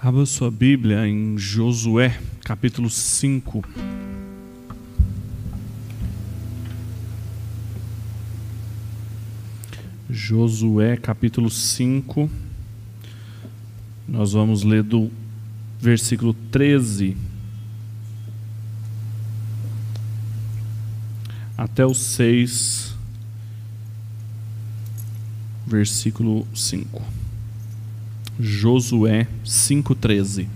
Abra sua Bíblia em Josué, capítulo 5. Josué, capítulo 5. Nós vamos ler do versículo 13 até o 6, versículo 5. Josué 5,13.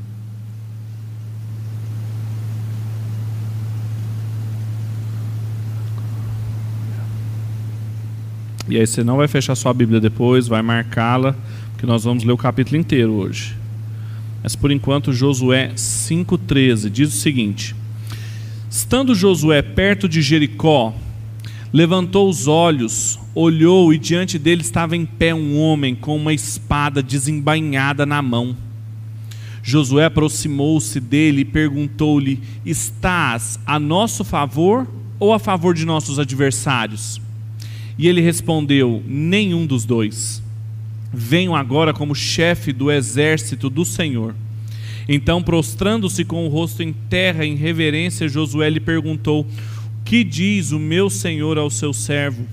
E aí você não vai fechar sua Bíblia depois, vai marcá-la, porque nós vamos ler o capítulo inteiro hoje. Mas por enquanto, Josué 5,13 diz o seguinte: Estando Josué perto de Jericó, levantou os olhos, olhou e diante dele estava em pé um homem com uma espada desembainhada na mão. Josué aproximou-se dele e perguntou-lhe: Estás a nosso favor ou a favor de nossos adversários? E ele respondeu: Nenhum dos dois. Venho agora como chefe do exército do Senhor. Então, prostrando-se com o rosto em terra em reverência, Josué lhe perguntou: Que diz o meu senhor ao seu servo?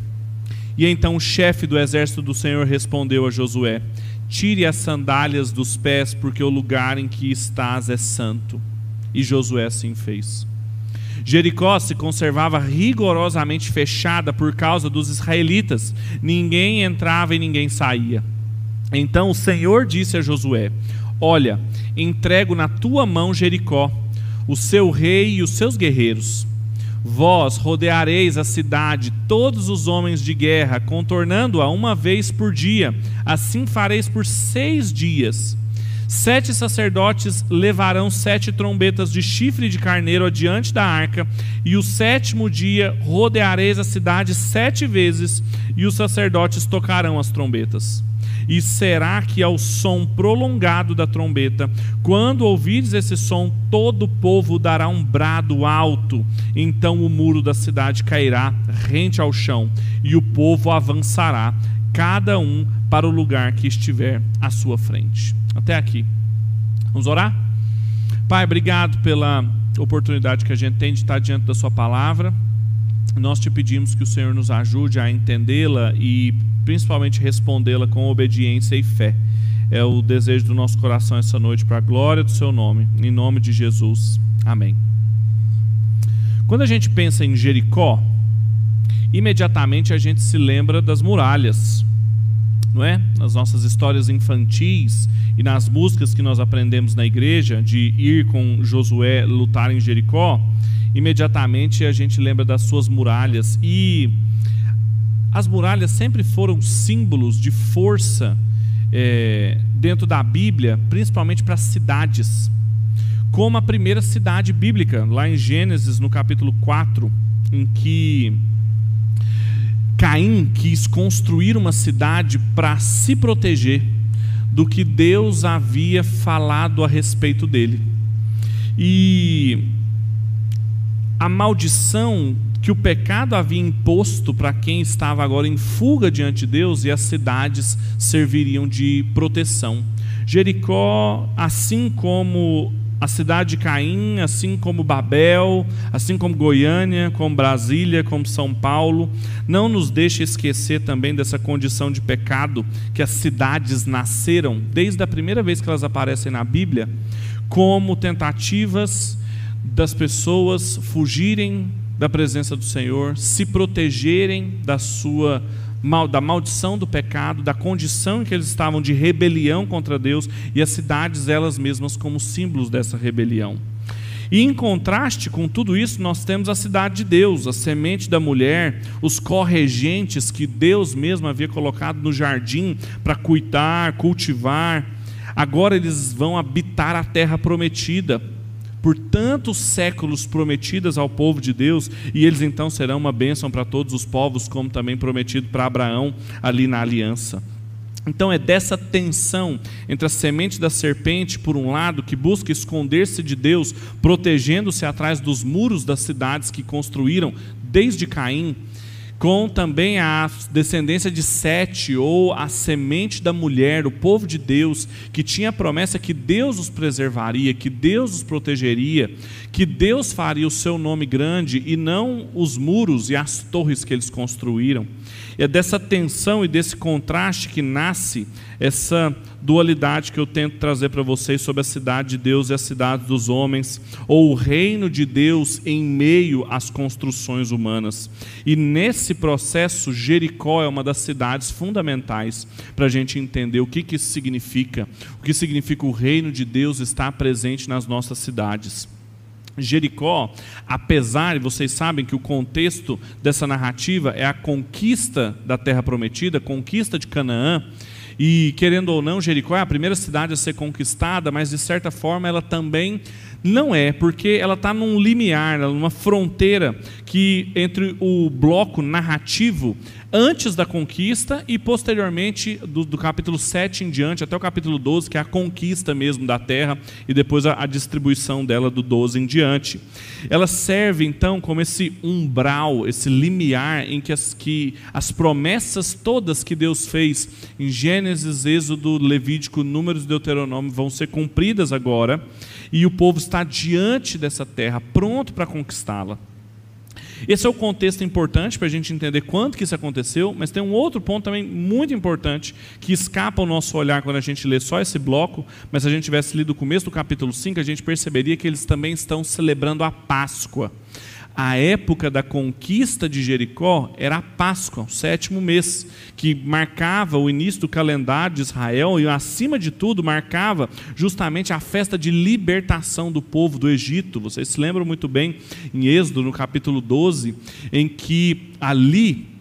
E então o chefe do exército do Senhor respondeu a Josué: Tire as sandálias dos pés, porque o lugar em que estás é santo. E Josué assim fez. Jericó se conservava rigorosamente fechada por causa dos israelitas. Ninguém entrava e ninguém saía. Então o Senhor disse a Josué: Olha, entrego na tua mão Jericó, o seu rei e os seus guerreiros. Vós rodeareis a cidade, todos os homens de guerra, contornando-a uma vez por dia. Assim fareis por seis dias. Sete sacerdotes levarão sete trombetas de chifre de carneiro adiante da arca, e o sétimo dia rodeareis a cidade sete vezes, e os sacerdotes tocarão as trombetas. E será que ao som prolongado da trombeta, quando ouvires esse som, todo o povo dará um brado alto, então o muro da cidade cairá rente ao chão, e o povo avançará, cada um para o lugar que estiver à sua frente. Até aqui. Vamos orar? Pai, obrigado pela oportunidade que a gente tem de estar diante da Sua palavra. Nós te pedimos que o Senhor nos ajude a entendê-la e principalmente respondê-la com obediência e fé. É o desejo do nosso coração essa noite, para a glória do Seu nome. Em nome de Jesus. Amém. Quando a gente pensa em Jericó, imediatamente a gente se lembra das muralhas não é? Nas nossas histórias infantis e nas músicas que nós aprendemos na igreja de ir com Josué lutar em Jericó, imediatamente a gente lembra das suas muralhas e as muralhas sempre foram símbolos de força é, dentro da Bíblia, principalmente para cidades, como a primeira cidade bíblica, lá em Gênesis, no capítulo 4, em que Caim quis construir uma cidade para se proteger do que Deus havia falado a respeito dele. E a maldição que o pecado havia imposto para quem estava agora em fuga diante de Deus e as cidades serviriam de proteção. Jericó, assim como a cidade de Caim, assim como Babel, assim como Goiânia, como Brasília, como São Paulo, não nos deixe esquecer também dessa condição de pecado que as cidades nasceram desde a primeira vez que elas aparecem na Bíblia, como tentativas das pessoas fugirem da presença do Senhor, se protegerem da sua mal, da maldição do pecado, da condição em que eles estavam de rebelião contra Deus e as cidades elas mesmas como símbolos dessa rebelião. E em contraste com tudo isso, nós temos a cidade de Deus, a semente da mulher, os corregentes que Deus mesmo havia colocado no jardim para cuidar, cultivar. Agora eles vão habitar a terra prometida por tantos séculos prometidas ao povo de Deus, e eles então serão uma bênção para todos os povos, como também prometido para Abraão ali na aliança. Então é dessa tensão entre a semente da serpente, por um lado, que busca esconder-se de Deus, protegendo-se atrás dos muros das cidades que construíram desde Caim, com também a descendência de Sete, ou a semente da mulher, o povo de Deus, que tinha a promessa que Deus os preservaria, que Deus os protegeria, que Deus faria o seu nome grande e não os muros e as torres que eles construíram. E é dessa tensão e desse contraste que nasce essa dualidade que eu tento trazer para vocês sobre a cidade de Deus e a cidade dos homens, ou o reino de Deus em meio às construções humanas. E nesse processo, Jericó é uma das cidades fundamentais para a gente entender o que, que isso significa, o que significa o reino de Deus estar presente nas nossas cidades. Jericó, apesar, e vocês sabem que o contexto dessa narrativa é a conquista da terra prometida, conquista de Canaã, e querendo ou não, Jericó é a primeira cidade a ser conquistada, mas de certa forma ela também não é, porque ela está num limiar, numa fronteira que entre o bloco narrativo antes da conquista e posteriormente do, do, capítulo 7 em diante até o capítulo 12, que é a conquista mesmo da terra e depois a, a distribuição dela do 12 em diante. Ela serve então como esse umbral, esse limiar em que as, que as promessas todas que Deus fez em Gênesis, Êxodo, Levítico, Números e Deuteronômio vão ser cumpridas agora e o povo está diante dessa terra, pronto para conquistá-la. Esse é o contexto importante para a gente entender quanto que isso aconteceu, mas tem um outro ponto também muito importante que escapa ao nosso olhar quando a gente lê só esse bloco, mas se a gente tivesse lido o começo do capítulo 5, a gente perceberia que eles também estão celebrando a Páscoa a época da conquista de Jericó era a Páscoa, o sétimo mês, que marcava o início do calendário de Israel e, acima de tudo, marcava justamente a festa de libertação do povo do Egito. Vocês se lembram muito bem em Êxodo, no capítulo 12, em que ali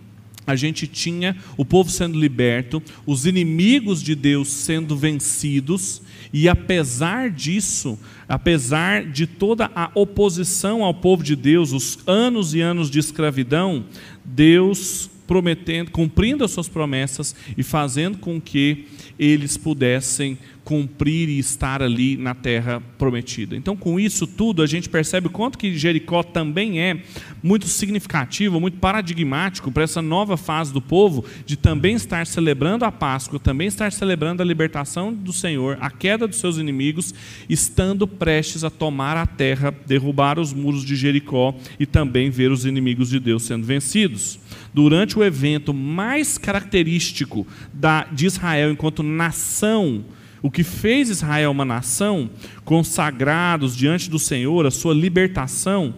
a gente tinha o povo sendo liberto, os inimigos de Deus sendo vencidos, e apesar disso, apesar de toda a oposição ao povo de Deus, os anos e anos de escravidão, Deus prometendo, cumprindo as suas promessas e fazendo com que eles pudessem cumprir e estar ali na terra prometida. Então, com isso tudo, a gente percebe o quanto que Jericó também é muito significativo, muito paradigmático para essa nova fase do povo de também estar celebrando a Páscoa, também estar celebrando a libertação do Senhor, a queda dos seus inimigos, estando prestes a tomar a terra, derrubar os muros de Jericó e também ver os inimigos de Deus sendo vencidos. Durante o evento mais característico da, de Israel enquanto nação, o que fez Israel uma nação, consagrados diante do Senhor, a sua libertação,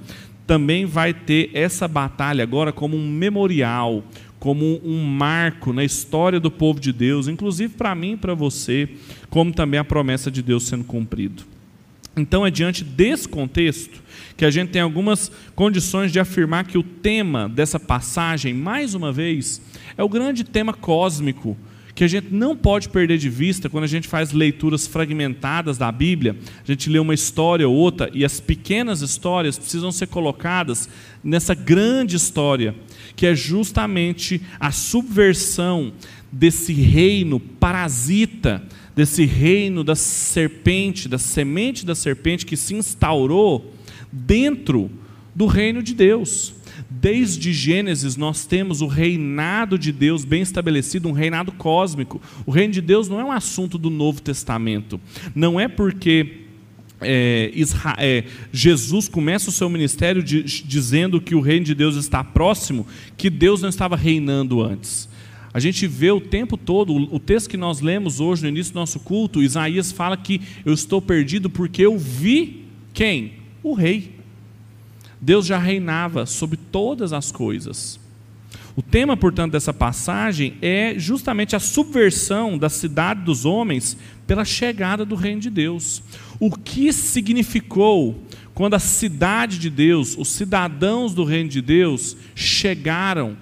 também vai ter essa batalha agora como um memorial, como um marco na história do povo de Deus, inclusive para mim e para você, como também a promessa de Deus sendo cumprido. Então é diante desse contexto que a gente tem algumas condições de afirmar que o tema dessa passagem, mais uma vez, é o grande tema cósmico que a gente não pode perder de vista quando a gente faz leituras fragmentadas da Bíblia. A gente lê uma história ou outra e as pequenas histórias precisam ser colocadas nessa grande história, que é justamente a subversão desse reino parasita, desse reino da serpente, da semente da serpente que se instaurou dentro do reino de Deus. Desde Gênesis nós temos o reinado de Deus bem estabelecido, um reinado cósmico. O reino de Deus não é um assunto do Novo Testamento. Não é porque é, Israel, é, Jesus começa o seu ministério de, dizendo que o reino de Deus está próximo, que Deus não estava reinando antes. A gente vê o tempo todo, o texto que nós lemos hoje no início do nosso culto, Isaías fala que eu estou perdido porque eu vi quem? O rei. Deus já reinava sobre todas as coisas. O tema, portanto, dessa passagem é justamente a subversão da cidade dos homens pela chegada do reino de Deus. O que significou quando a cidade de Deus, os cidadãos do reino de Deus, chegaram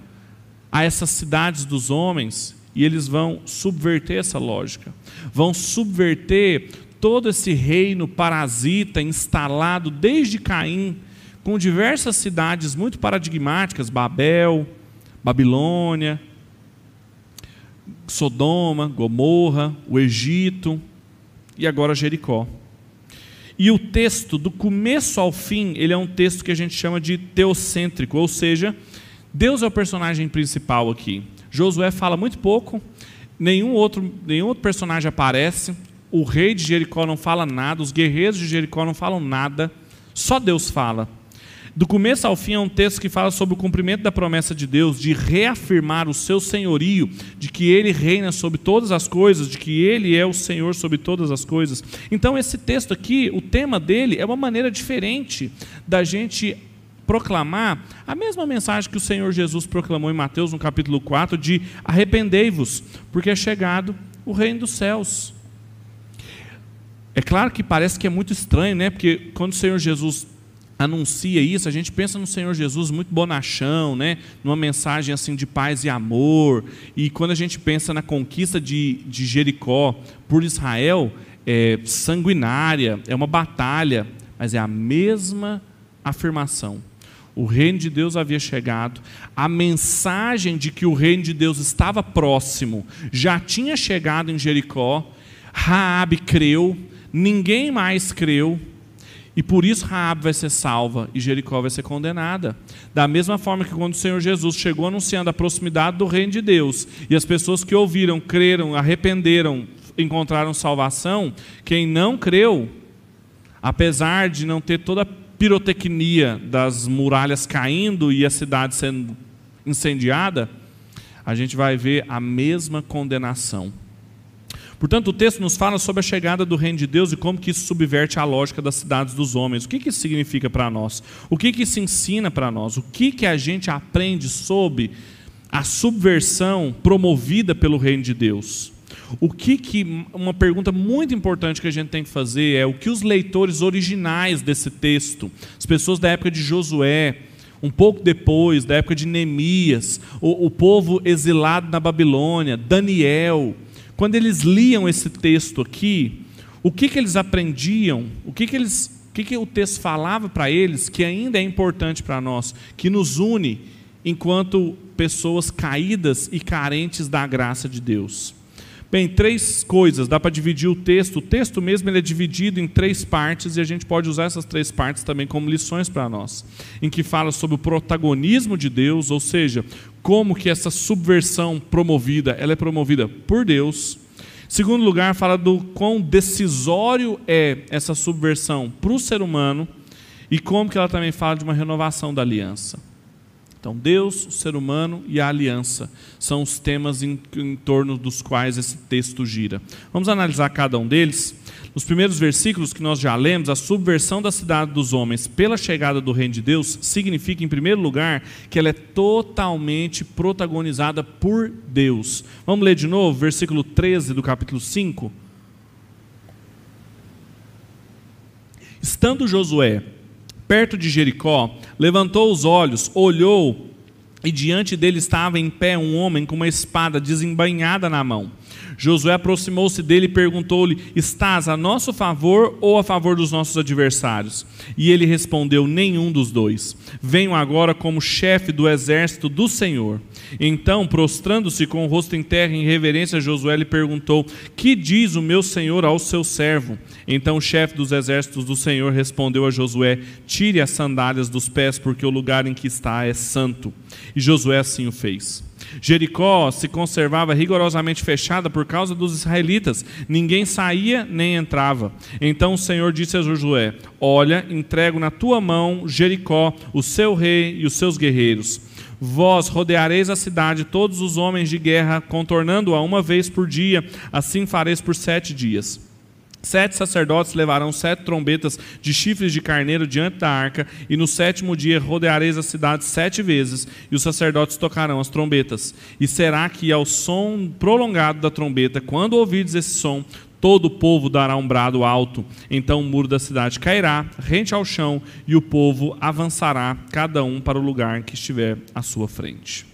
a essas cidades dos homens e eles vão subverter essa lógica, vão subverter todo esse reino parasita instalado desde Caim com diversas cidades muito paradigmáticas, Babel, Babilônia, Sodoma, Gomorra, o Egito e agora Jericó. E o texto, do começo ao fim, ele é um texto que a gente chama de teocêntrico, ou seja, Deus é o personagem principal aqui. Josué fala muito pouco, nenhum outro, nenhum outro personagem aparece, o rei de Jericó não fala nada, os guerreiros de Jericó não falam nada, só Deus fala. Do começo ao fim é um texto que fala sobre o cumprimento da promessa de Deus de reafirmar o seu senhorio, de que ele reina sobre todas as coisas, de que ele é o Senhor sobre todas as coisas. Então, esse texto aqui, o tema dele é uma maneira diferente da gente proclamar a mesma mensagem que o Senhor Jesus proclamou em Mateus, no capítulo 4, de arrependei-vos, porque é chegado o reino dos céus. É claro que parece que é muito estranho, né? Porque quando o Senhor Jesus anuncia isso, a gente pensa no Senhor Jesus muito bonachão, né? numa mensagem assim de paz e amor. E quando a gente pensa na conquista de, de Jericó por Israel, é sanguinária, é uma batalha, mas é a mesma afirmação. O reino de Deus havia chegado, a mensagem de que o reino de Deus estava próximo já tinha chegado em Jericó. Raabe creu, ninguém mais creu, e por isso Raab vai ser salva e Jericó vai ser condenada. Da mesma forma que quando o Senhor Jesus chegou anunciando a proximidade do reino de Deus, e as pessoas que ouviram, creram, arrependeram, encontraram salvação, quem não creu, apesar de não ter toda a pirotecnia das muralhas caindo e a cidade sendo incendiada, a gente vai ver a mesma condenação. Portanto, o texto nos fala sobre a chegada do reino de Deus e como que isso subverte a lógica das cidades dos homens. O que, que isso significa para nós? O que, que isso ensina para nós? O que, que a gente aprende sobre a subversão promovida pelo reino de Deus? O que, que uma pergunta muito importante que a gente tem que fazer é o que os leitores originais desse texto, as pessoas da época de Josué, um pouco depois, da época de Neemias, o, o povo exilado na Babilônia, Daniel, quando eles liam esse texto aqui, o que, que eles aprendiam, o que, que, eles, o, que, que o texto falava para eles que ainda é importante para nós, que nos une enquanto pessoas caídas e carentes da graça de Deus. Bem, três coisas, dá para dividir o texto. O texto mesmo ele é dividido em três partes e a gente pode usar essas três partes também como lições para nós. Em que fala sobre o protagonismo de Deus, ou seja, como que essa subversão promovida, ela é promovida por Deus. Segundo lugar, fala do quão decisório é essa subversão para o ser humano e como que ela também fala de uma renovação da aliança. Então, Deus, o ser humano e a aliança são os temas em, em, torno dos quais esse texto gira. Vamos analisar cada um deles. Nos primeiros versículos que nós já lemos, a subversão da cidade dos homens pela chegada do reino de Deus significa, em primeiro lugar, que ela é totalmente protagonizada por Deus. Vamos ler de novo, versículo 13 do capítulo 5. Estando Josué perto de Jericó, levantou os olhos, olhou, e diante dele estava em pé um homem com uma espada desembainhada na mão. Josué aproximou-se dele e perguntou-lhe: Estás a nosso favor ou a favor dos nossos adversários? E ele respondeu: Nenhum dos dois. Venho agora como chefe do exército do Senhor. Então, prostrando-se com o rosto em terra em reverência, Josué lhe perguntou: Que diz o meu senhor ao seu servo? Então o chefe dos exércitos do Senhor respondeu a Josué: Tire as sandálias dos pés, porque o lugar em que está é santo. E Josué assim o fez. Jericó se conservava rigorosamente fechada por causa dos israelitas. Ninguém saía nem entrava. Então o Senhor disse a Josué: Olha, entrego na tua mão Jericó, o seu rei e os seus guerreiros. Vós rodeareis a cidade, todos os homens de guerra, contornando-a uma vez por dia, assim fareis por sete dias. Sete sacerdotes levarão sete trombetas de chifres de carneiro diante da arca, e no sétimo dia rodeareis a cidade sete vezes, e os sacerdotes tocarão as trombetas. E será que ao som prolongado da trombeta, quando ouvides esse som, todo o povo dará um brado alto. Então o muro da cidade cairá, rente ao chão, e o povo avançará, cada um para o lugar que estiver à sua frente.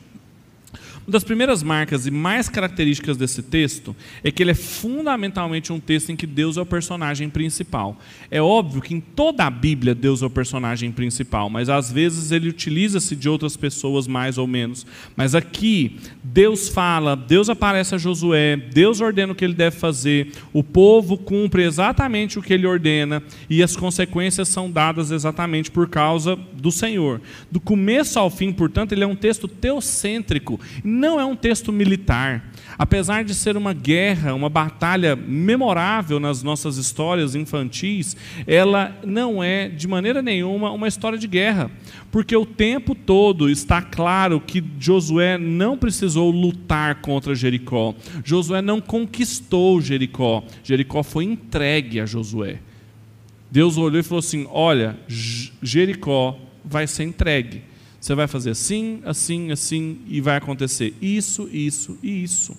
Uma das primeiras marcas e mais características desse texto é que ele é fundamentalmente um texto em que Deus é o personagem principal. É óbvio que em toda a Bíblia Deus é o personagem principal, mas às vezes ele utiliza-se de outras pessoas mais ou menos. Mas aqui Deus fala, Deus aparece a Josué, Deus ordena o que ele deve fazer, o povo cumpre exatamente o que ele ordena e as consequências são dadas exatamente por causa do Senhor. Do começo ao fim, portanto, ele é um texto teocêntrico não é um texto militar. Apesar de ser uma guerra, uma batalha memorável nas nossas histórias infantis, ela não é de maneira nenhuma uma história de guerra, porque o tempo todo está claro que Josué não precisou lutar contra Jericó. Josué não conquistou Jericó. Jericó foi entregue a Josué. Deus olhou e falou assim: Olha, Jericó vai ser entregue. Você vai fazer assim, assim, assim, e vai acontecer isso, isso e isso.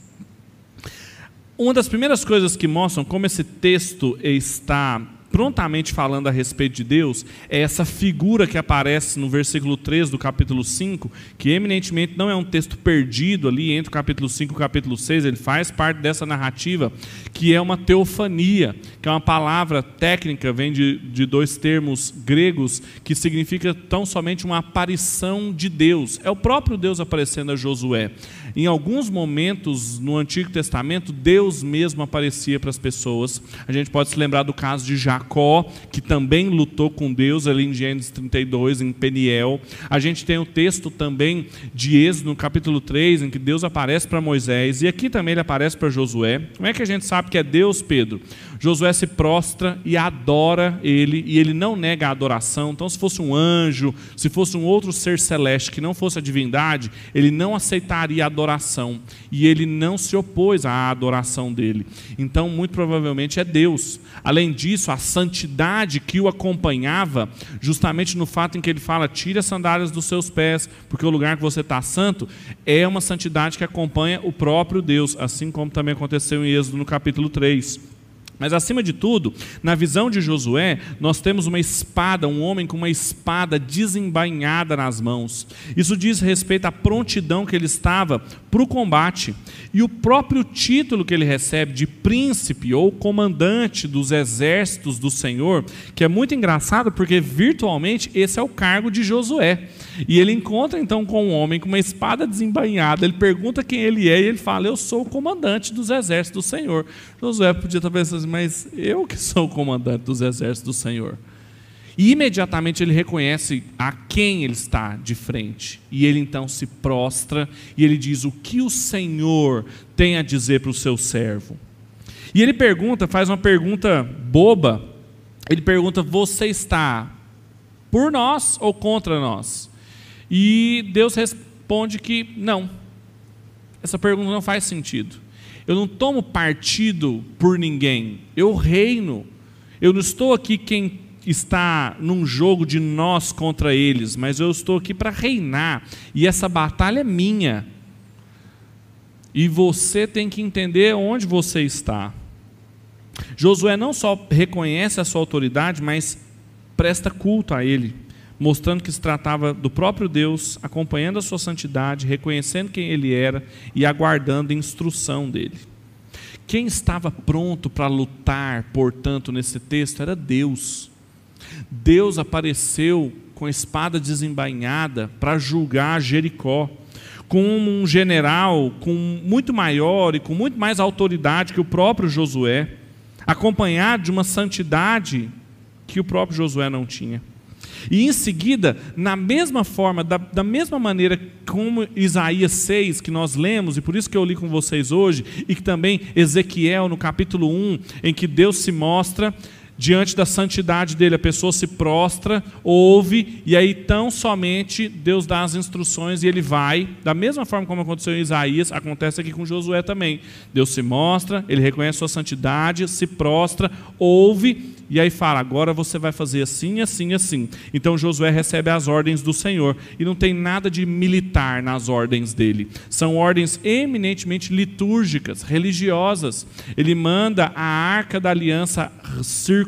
Uma das primeiras coisas que mostram como esse texto está prontamente falando a respeito de Deus é essa figura que aparece no versículo 3 do capítulo 5, que eminentemente não é um texto perdido ali entre o capítulo 5 e o capítulo 6, ele faz parte dessa narrativa, que é uma teofania, que é uma palavra técnica, vem de, de dois termos gregos, que significa tão somente uma aparição de Deus. É o próprio Deus aparecendo a Josué. Em alguns momentos no Antigo Testamento, Deus mesmo aparecia para as pessoas. A gente pode se lembrar do caso de Jacó, que também lutou com Deus ali em Gênesis 32, em Peniel. A gente tem o texto também de Êxodo, no capítulo 3, em que Deus aparece para Moisés. E aqui também ele aparece para Josué. Como é que a gente sabe que é Deus, Pedro? Josué se prostra e adora ele, e ele não nega a adoração. Então, se fosse um anjo, se fosse um outro ser celeste que não fosse a divindade, ele não aceitaria a adoração, e ele não se opôs à adoração dele. Então, muito provavelmente é Deus. Além disso, a santidade que o acompanhava, justamente no fato em que ele fala: tire as sandálias dos seus pés, porque o lugar que você está santo, é uma santidade que acompanha o próprio Deus, assim como também aconteceu em Êxodo no capítulo 3. Mas acima de tudo, na visão de Josué, nós temos uma espada, um homem com uma espada desembainhada nas mãos. Isso diz respeito à prontidão que ele estava para o combate. E o próprio título que ele recebe de príncipe ou comandante dos exércitos do Senhor, que é muito engraçado porque virtualmente esse é o cargo de Josué. E ele encontra então com um homem com uma espada desembainhada, ele pergunta quem ele é e ele fala: Eu sou o comandante dos exércitos do Senhor. Josué podia estar pensando assim, mas eu que sou o comandante dos exércitos do Senhor. E imediatamente ele reconhece a quem ele está de frente. E ele então se prostra e ele diz: O que o Senhor tem a dizer para o seu servo? E ele pergunta, faz uma pergunta boba. Ele pergunta: Você está por nós ou contra nós? E Deus responde que não. Essa pergunta não faz sentido. Eu não tomo partido por ninguém. Eu reino. Eu não estou aqui quem está num jogo de nós contra eles, mas eu estou aqui para reinar. E essa batalha é minha. E você tem que entender onde você está. Josué não só reconhece a sua autoridade, mas presta culto a ele mostrando que se tratava do próprio Deus, acompanhando a sua santidade, reconhecendo quem ele era e aguardando a instrução dele. Quem estava pronto para lutar, portanto, nesse texto era Deus. Deus apareceu com a espada desembainhada para julgar Jericó, com um general com muito maior e com muito mais autoridade que o próprio Josué, acompanhado de uma santidade que o próprio Josué não tinha. E em seguida, na mesma forma, da, da mesma maneira como Isaías 6, que nós lemos, e por isso que eu li com vocês hoje, e que também Ezequiel, no capítulo 1, em que Deus se mostra diante da santidade dele, a pessoa se prostra, ouve, e aí tão somente Deus dá as instruções e ele vai, da mesma forma como aconteceu em Isaías, acontece aqui com Josué também. Deus se mostra, ele reconhece sua santidade, se prostra, ouve, e aí fala: agora você vai fazer assim, assim, assim. Então Josué recebe as ordens do Senhor. E não tem nada de militar nas ordens dele. São ordens eminentemente litúrgicas, religiosas. Ele manda a arca da aliança circular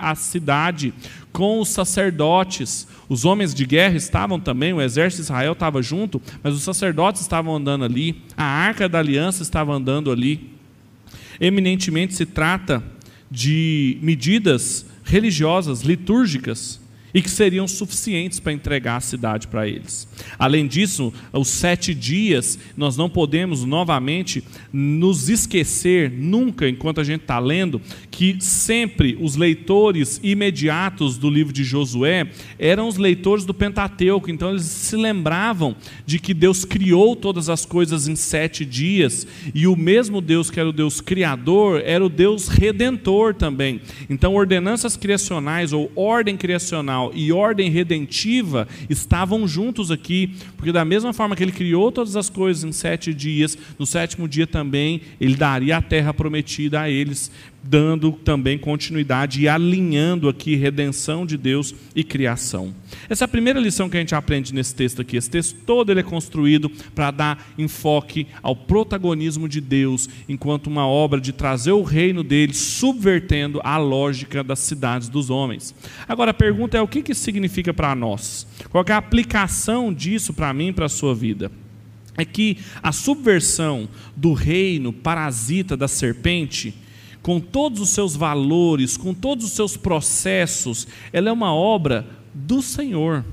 a cidade com os sacerdotes, Os homens de guerra estavam também, o exército de Israel estava junto, mas os sacerdotes estavam andando ali, a arca da aliança estava andando ali. Eminentemente se trata de medidas religiosas, litúrgicas, e que seriam suficientes para entregar a cidade para eles. Além disso, os sete dias, nós não podemos novamente nos esquecer, nunca, enquanto a gente está lendo, que sempre os leitores imediatos do livro de Josué eram os leitores do Pentateuco, então eles se lembravam de que Deus criou todas as coisas em sete dias, e o mesmo Deus que era o Deus criador, era o Deus redentor também. Então, ordenanças criacionais ou ordem criacional e ordem redentiva estavam juntos aqui, porque da mesma forma que ele criou todas as coisas em sete dias, no sétimo dia também ele daria a terra prometida a eles dando também continuidade e alinhando aqui redenção de Deus e criação. Essa é a primeira lição que a gente aprende nesse texto aqui. Esse texto todo ele é construído para dar enfoque ao protagonismo de Deus, enquanto uma obra de trazer o reino dele, subvertendo a lógica das cidades dos homens. Agora a pergunta é o que isso significa para nós? Qual é a aplicação disso para mim e para a sua vida? É que a subversão do reino parasita da serpente com todos os seus valores, com todos os seus processos, ela é uma obra do Senhor.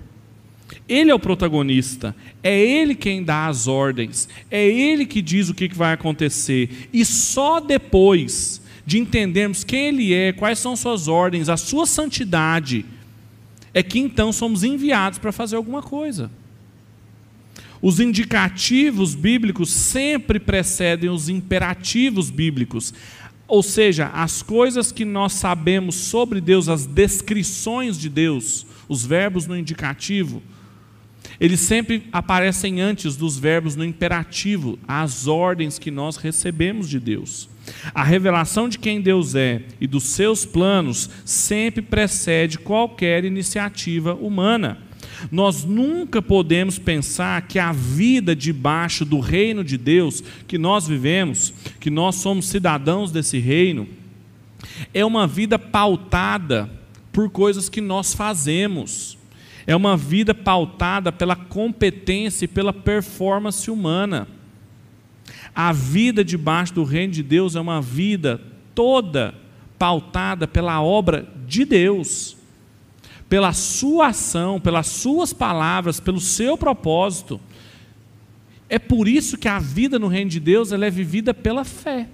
Ele é o protagonista, é ele quem dá as ordens, é ele que diz o que vai acontecer, e só depois de entendermos quem ele é, quais são suas ordens, a sua santidade, é que então somos enviados para fazer alguma coisa. Os indicativos bíblicos sempre precedem os imperativos bíblicos. Ou seja, as coisas que nós sabemos sobre Deus, as descrições de Deus, os verbos no indicativo, eles sempre aparecem antes dos verbos no imperativo, as ordens que nós recebemos de Deus. A revelação de quem Deus é e dos seus planos sempre precede qualquer iniciativa humana. Nós nunca podemos pensar que a vida debaixo do reino de Deus que nós vivemos, que nós somos cidadãos desse reino, é uma vida pautada por coisas que nós fazemos. É uma vida pautada pela competência e pela performance humana. A vida debaixo do reino de Deus é uma vida toda pautada pela obra de Deus pela sua ação, pelas suas palavras, pelo seu propósito. É por isso que a vida no reino de Deus ela é vivida pela fé.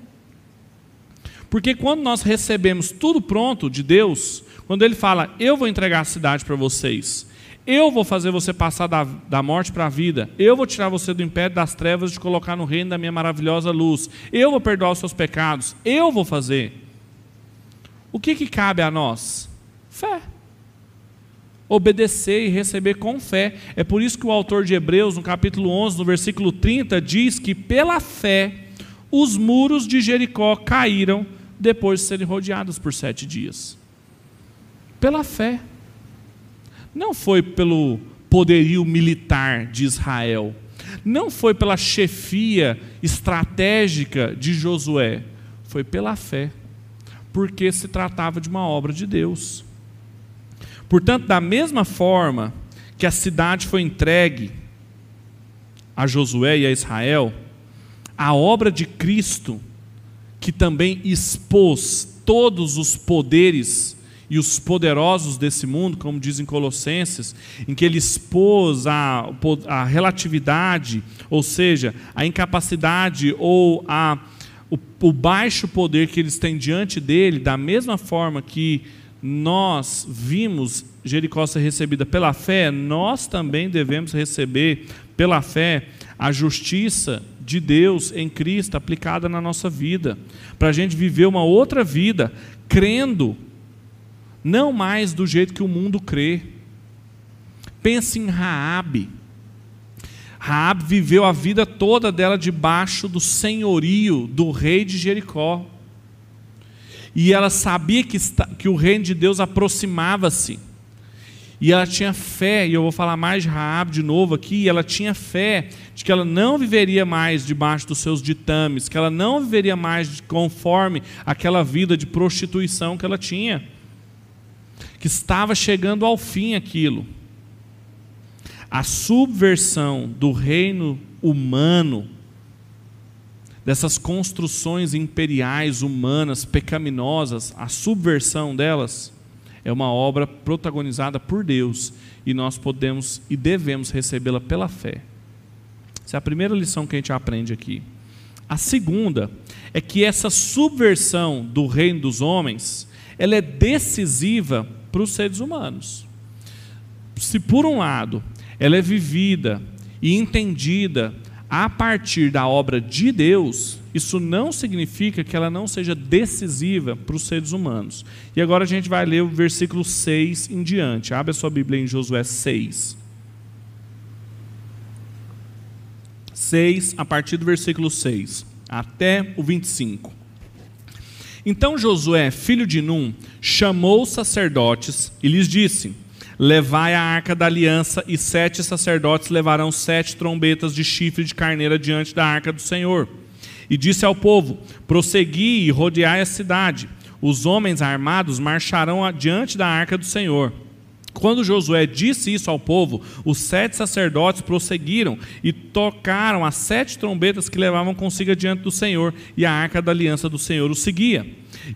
Porque quando nós recebemos tudo pronto de Deus, quando Ele fala, eu vou entregar a cidade para vocês, eu vou fazer você passar da, da morte para a vida, eu vou tirar você do império das trevas e te colocar no reino da minha maravilhosa luz, eu vou perdoar os seus pecados, eu vou fazer. O que, que cabe a nós? Fé obedecer e receber com fé. É por isso que o autor de Hebreus, no capítulo 11, no versículo 30, diz que pela fé os muros de Jericó caíram depois de serem rodeados por sete dias. Pela fé. Não foi pelo poderio militar de Israel. Não foi pela chefia estratégica de Josué. Foi pela fé. Porque se tratava de uma obra de Deus. Portanto, da mesma forma que a cidade foi entregue a Josué e a Israel, a obra de Cristo, que também expôs todos os poderes e os poderosos desse mundo, como diz em Colossenses, em que ele expôs a, a relatividade, ou seja, a incapacidade ou a, o, o baixo poder que eles têm diante dele, da mesma forma que nós vimos Jericó ser recebida pela fé, nós também devemos receber pela fé a justiça de Deus em Cristo aplicada na nossa vida, para a gente viver uma outra vida, crendo, não mais do jeito que o mundo crê. Pense em Raabe. Raabe viveu a vida toda dela debaixo do senhorio do rei de Jericó e ela sabia que, que o reino de Deus aproximava-se. E ela tinha fé, e eu vou falar mais de Raab de novo aqui, ela tinha fé de que ela não viveria mais debaixo dos seus ditames, que ela não viveria mais conforme aquela vida de prostituição que ela tinha. Que estava chegando ao fim aquilo. a subversão do reino humano, dessas construções imperiais humanas pecaminosas, a subversão delas, é uma obra protagonizada por Deus e nós podemos e devemos recebê-la pela fé. Essa é a primeira lição que a gente aprende aqui. A segunda é que essa subversão do reino dos homens, ela é decisiva para os seres humanos. Se por um lado ela é vivida e entendida a partir da obra de Deus, isso não significa que ela não seja decisiva para os seres humanos. E agora a gente vai ler o versículo 6 em diante. Abre a sua Bíblia em Josué 6. 6, a partir do versículo 6 até o 25. Então Josué, filho de Num, chamou os sacerdotes e lhes disse: Levai a arca da aliança, e sete sacerdotes levarão sete trombetas de chifre de carneira diante da arca do Senhor. E disse ao povo: Prossegui e rodeai a cidade. Os homens armados marcharão diante da arca do Senhor. Quando Josué disse isso ao povo, os sete sacerdotes prosseguiram e tocaram as sete trombetas que levavam consigo diante do Senhor, e a arca da aliança do Senhor o seguia.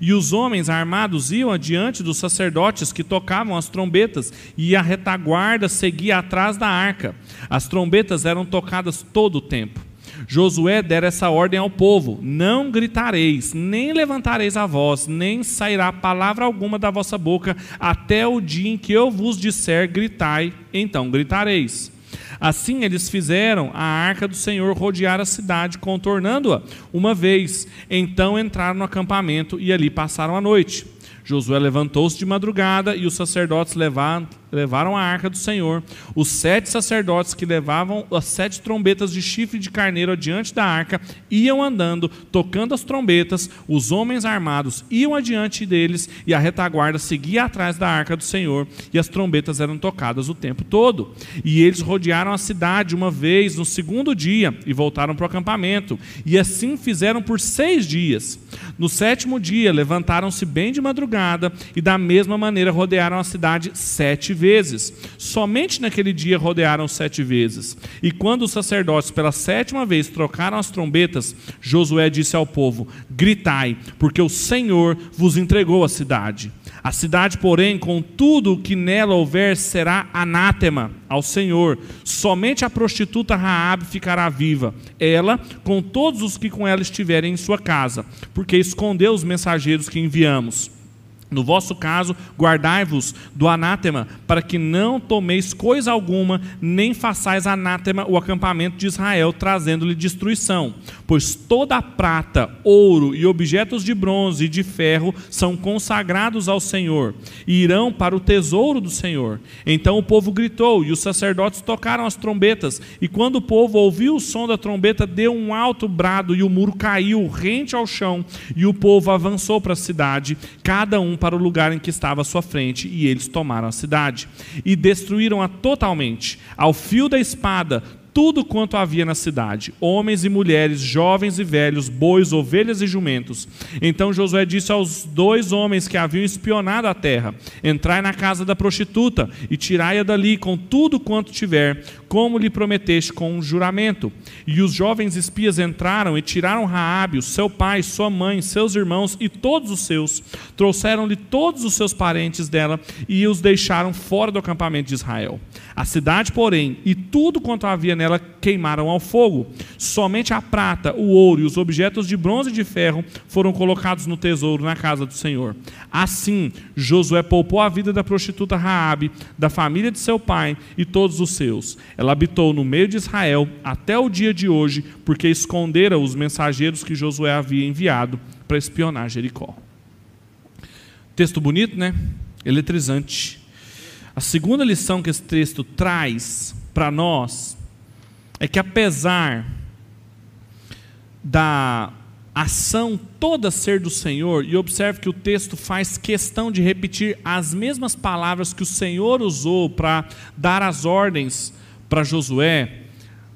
E os homens armados iam adiante dos sacerdotes que tocavam as trombetas, e a retaguarda seguia atrás da arca. As trombetas eram tocadas todo o tempo. Josué dera essa ordem ao povo: Não gritareis, nem levantareis a voz, nem sairá palavra alguma da vossa boca, até o dia em que eu vos disser: gritai, então gritareis. Assim eles fizeram a arca do Senhor rodear a cidade, contornando-a uma vez. Então entraram no acampamento e ali passaram a noite. Josué levantou-se de madrugada e os sacerdotes levaram, a arca do Senhor. Os sete sacerdotes que levavam as sete trombetas de chifre de carneiro adiante da arca iam andando, tocando as trombetas. Os homens armados iam adiante deles e a retaguarda seguia atrás da arca do Senhor. E as trombetas eram tocadas o tempo todo. E eles rodearam a cidade uma vez no segundo dia e voltaram para o acampamento. E assim fizeram por seis dias. No sétimo dia levantaram-se bem de madrugada e da mesma maneira rodearam a cidade sete vezes. Somente naquele dia rodearam sete vezes. E quando os sacerdotes pela sétima vez trocaram as trombetas, Josué disse ao povo: Gritai, porque o Senhor vos entregou a cidade. A cidade, porém, com tudo o que nela houver, será anátema ao Senhor. Somente a prostituta Raabe ficará viva, ela com todos os que com ela estiverem em sua casa, porque escondeu os mensageiros que enviamos. No vosso caso, guardai-vos do anátema, para que não tomeis coisa alguma, nem façais anátema o acampamento de Israel, trazendo-lhe destruição. Pois toda a prata, ouro e objetos de bronze e de ferro são consagrados ao Senhor, e irão para o tesouro do Senhor. Então o povo gritou, e os sacerdotes tocaram as trombetas, e quando o povo ouviu o som da trombeta, deu um alto brado, e o muro caiu rente ao chão, e o povo avançou para a cidade, cada um para o lugar em que estava à sua frente, e eles tomaram a cidade. E destruíram-a totalmente. Ao fio da espada, tudo quanto havia na cidade: homens e mulheres, jovens e velhos, bois, ovelhas e jumentos. Então Josué disse aos dois homens que haviam espionado a terra: Entrai na casa da prostituta e tirai-a dali com tudo quanto tiver, como lhe prometeste com um juramento. E os jovens espias entraram e tiraram Raabe, seu pai, sua mãe, seus irmãos e todos os seus. Trouxeram-lhe todos os seus parentes dela e os deixaram fora do acampamento de Israel. A cidade, porém, e tudo quanto havia nela queimaram ao fogo. Somente a prata, o ouro e os objetos de bronze e de ferro foram colocados no tesouro na casa do Senhor. Assim, Josué poupou a vida da prostituta Raabe, da família de seu pai e todos os seus. Ela habitou no meio de Israel até o dia de hoje, porque escondera os mensageiros que Josué havia enviado para espionar Jericó. Texto bonito, né? Eletrizante. A segunda lição que esse texto traz para nós é que, apesar da ação toda ser do Senhor, e observe que o texto faz questão de repetir as mesmas palavras que o Senhor usou para dar as ordens para Josué.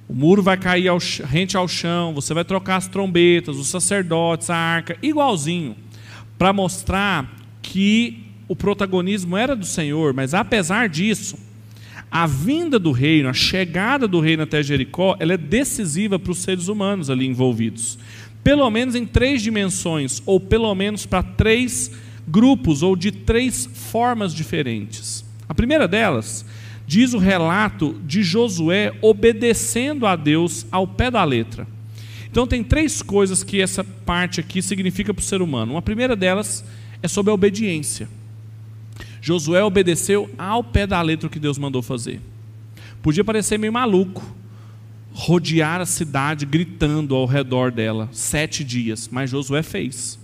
O muro vai cair ao, rente ao chão, você vai trocar as trombetas, os sacerdotes, a arca, igualzinho, para mostrar que o protagonismo era do Senhor, mas apesar disso, A vinda do reino, a chegada do reino até Jericó, ela é decisiva para os seres humanos ali envolvidos. Pelo menos em três dimensões, ou pelo menos para três grupos, ou de três formas diferentes. A primeira delas diz o relato de Josué obedecendo a Deus ao pé da letra. Então tem três coisas que essa parte aqui significa para o ser humano. Uma primeira delas é sobre a obediência. Josué obedeceu ao pé da letra o que Deus mandou fazer. Podia parecer meio maluco rodear a cidade gritando ao redor dela sete dias, mas Josué fez.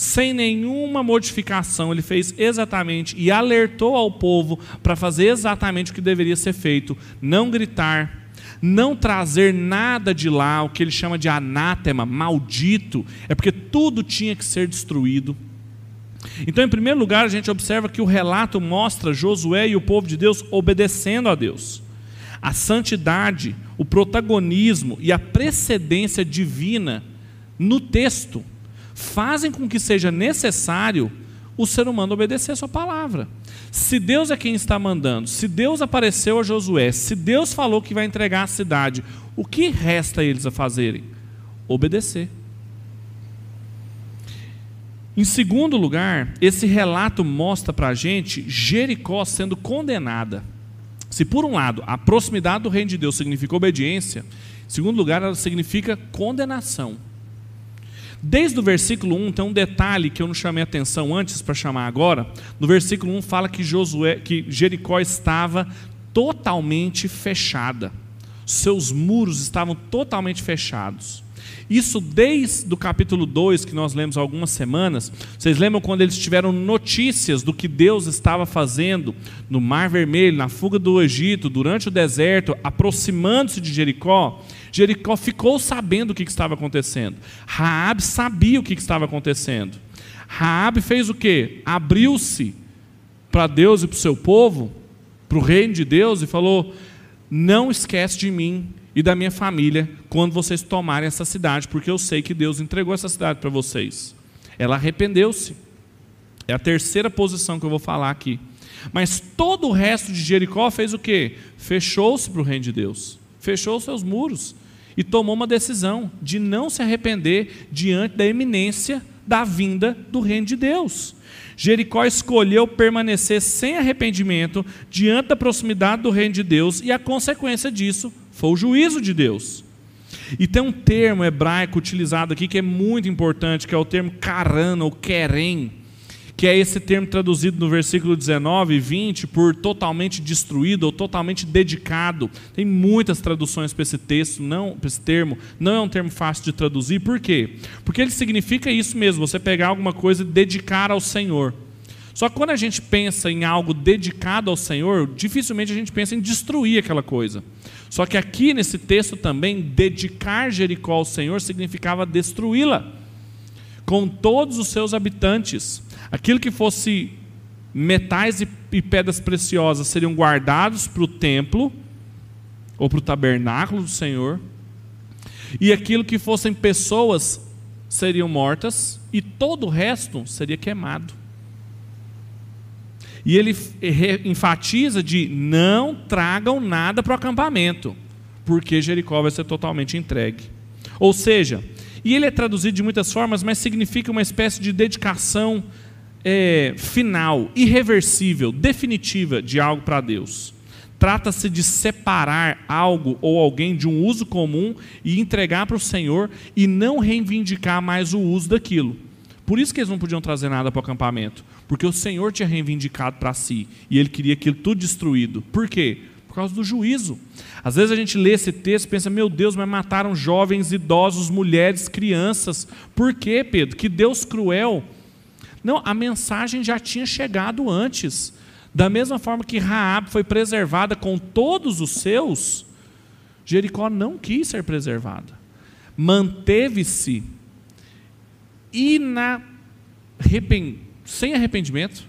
Sem nenhuma modificação, ele fez exatamente e alertou ao povo para fazer exatamente o que deveria ser feito: não gritar, não trazer nada de lá, o que ele chama de anátema, maldito, é porque tudo tinha que ser destruído. Então, em primeiro lugar, a gente observa que o relato mostra Josué e o povo de Deus obedecendo a Deus. A santidade, o protagonismo e a precedência divina no texto fazem com que seja necessário o ser humano obedecer a sua palavra. Se Deus é quem está mandando, se Deus apareceu a Josué, se Deus falou que vai entregar a cidade, o que resta a eles a fazerem? Obedecer. Em segundo lugar, esse relato mostra para a gente Jericó sendo condenada. Se por um lado a proximidade do reino de Deus significa obediência, em segundo lugar ela significa condenação. Desde o versículo 1 tem um detalhe que eu não chamei atenção antes para chamar agora. No versículo 1 fala que Josué, que Jericó estava totalmente fechada. Seus muros estavam totalmente fechados. Isso desde o capítulo 2, que nós lemos há algumas semanas. Vocês lembram quando eles tiveram notícias do que Deus estava fazendo no Mar Vermelho, na fuga do Egito, durante o deserto, aproximando-se de Jericó? Jericó ficou sabendo o que estava acontecendo. Raabe sabia o que estava acontecendo. Raabe fez o quê? Abriu-se para Deus e para o seu povo, para o reino de Deus e falou: "Não esquece de mim e da minha família quando vocês tomarem essa cidade, porque eu sei que Deus entregou essa cidade para vocês." Ela arrependeu-se. É a terceira posição que eu vou falar aqui. Mas todo o resto de Jericó fez o quê? Fechou-se para o reino de Deus. Fechou seus muros e tomou uma decisão de não se arrepender diante da iminência da vinda do reino de Deus. Jericó escolheu permanecer sem arrependimento diante da proximidade do reino de Deus e a consequência disso foi o juízo de Deus. E tem um termo hebraico utilizado aqui que é muito importante, que é o termo karana ou querem que é esse termo traduzido no versículo 19 e 20 por totalmente destruído ou totalmente dedicado. Tem muitas traduções para esse texto, não, para esse termo, não é um termo fácil de traduzir. Por quê? Porque ele significa isso mesmo, você pegar alguma coisa e dedicar ao Senhor. Só que quando a gente pensa em algo dedicado ao Senhor, dificilmente a gente pensa em destruir aquela coisa. Só que aqui nesse texto também, dedicar Jericó ao Senhor significava destruí-la, com todos os seus habitantes. Aquilo que fosse metais e pedras preciosas seriam guardados para o templo ou para o tabernáculo do Senhor, e aquilo que fossem pessoas seriam mortas, e todo o resto seria queimado. E ele enfatiza de não tragam nada para o acampamento, porque Jericó vai ser totalmente entregue. Ou seja, e ele é traduzido de muitas formas, mas significa uma espécie de dedicação é, final, irreversível, definitiva de algo para Deus. Trata-se de separar algo ou alguém de um uso comum e entregar para o Senhor e não reivindicar mais o uso daquilo. Por isso que eles não podiam trazer nada para o acampamento, porque o Senhor tinha reivindicado para si e ele queria aquilo tudo destruído. Por quê? Por causa do juízo. Às vezes a gente lê esse texto e pensa: meu Deus, mas mataram jovens, idosos, mulheres, crianças. Por quê, Pedro? Que Deus cruel não, a mensagem já tinha chegado antes. Da mesma forma que Raab foi preservada com todos os seus, Jericó não quis ser preservada. Manteve-se sem arrependimento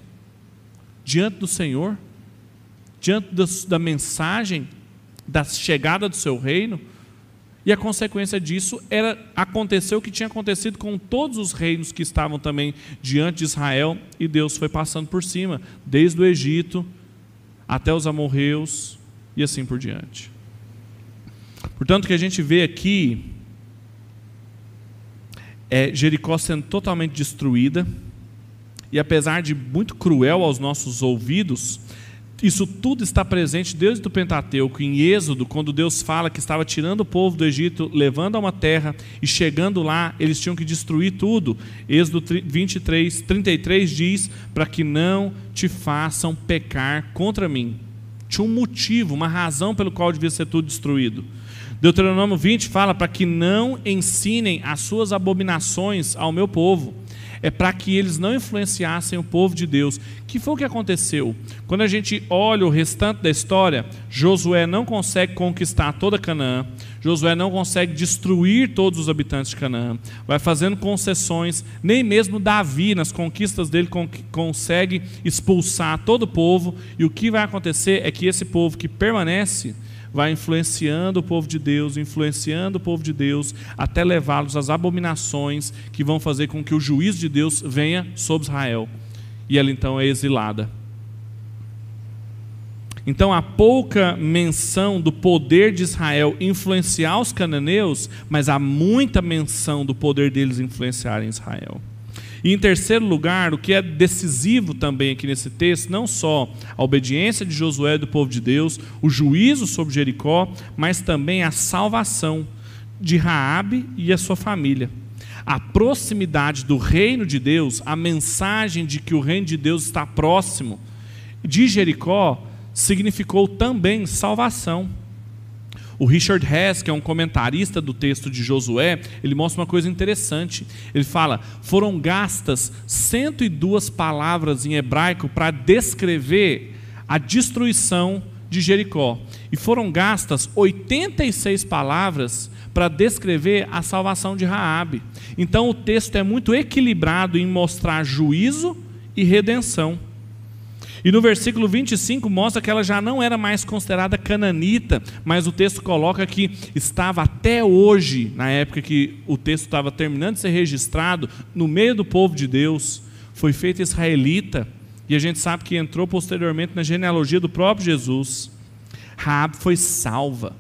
diante do Senhor, diante da mensagem da chegada do seu reino, e a consequência disso era aconteceu o que tinha acontecido com todos os reinos que estavam também diante de Israel, e Deus foi passando por cima, desde o Egito até os amorreus, e assim por diante. Portanto, o que a gente vê aqui é Jericó sendo totalmente destruída, e apesar de muito cruel aos nossos ouvidos, isso tudo está presente desde o Pentateuco, em Êxodo, quando Deus fala que estava tirando o povo do Egito, levando a uma terra, e chegando lá, eles tinham que destruir tudo. Êxodo 23, 33 diz: para que não te façam pecar contra mim. Tinha um motivo, uma razão pelo qual devia ser tudo destruído. Deuteronômio 20 fala para que não ensinem as suas abominações ao meu povo é para que eles não influenciassem o povo de Deus. Que foi o que aconteceu? Quando a gente olha o restante da história, Josué não consegue conquistar toda Canaã, Josué não consegue destruir todos os habitantes de Canaã, vai fazendo concessões, nem mesmo Davi, nas conquistas dele, consegue expulsar todo o povo, e o que vai acontecer é que esse povo que permanece vai influenciando o povo de Deus, influenciando o povo de Deus, até levá-los às abominações que vão fazer com que o juízo de Deus venha sobre Israel. E ela então é exilada. Então há pouca menção do poder de Israel influenciar os cananeus, mas há muita menção do poder deles influenciarem Israel. E em terceiro lugar, o que é decisivo também aqui nesse texto, não só a obediência de Josué e do povo de Deus, o juízo sobre Jericó, mas também a salvação de Raabe e a sua família. A proximidade do reino de Deus, a mensagem de que o reino de Deus está próximo de Jericó, significou também salvação. O Richard Hess, que é um comentarista do texto de Josué, ele mostra uma coisa interessante. Ele fala: foram gastas 102 palavras em hebraico para descrever a destruição de Jericó. E foram gastas 86 palavras para descrever a salvação de Raabe. Então o texto é muito equilibrado em mostrar juízo e redenção. E no versículo 25 mostra que ela já não era mais considerada cananita, mas o texto coloca que estava até hoje, na época que o texto estava terminando de ser registrado, no meio do povo de Deus, foi feita israelita, e a gente sabe que entrou posteriormente na genealogia do próprio Jesus. Raab foi salva.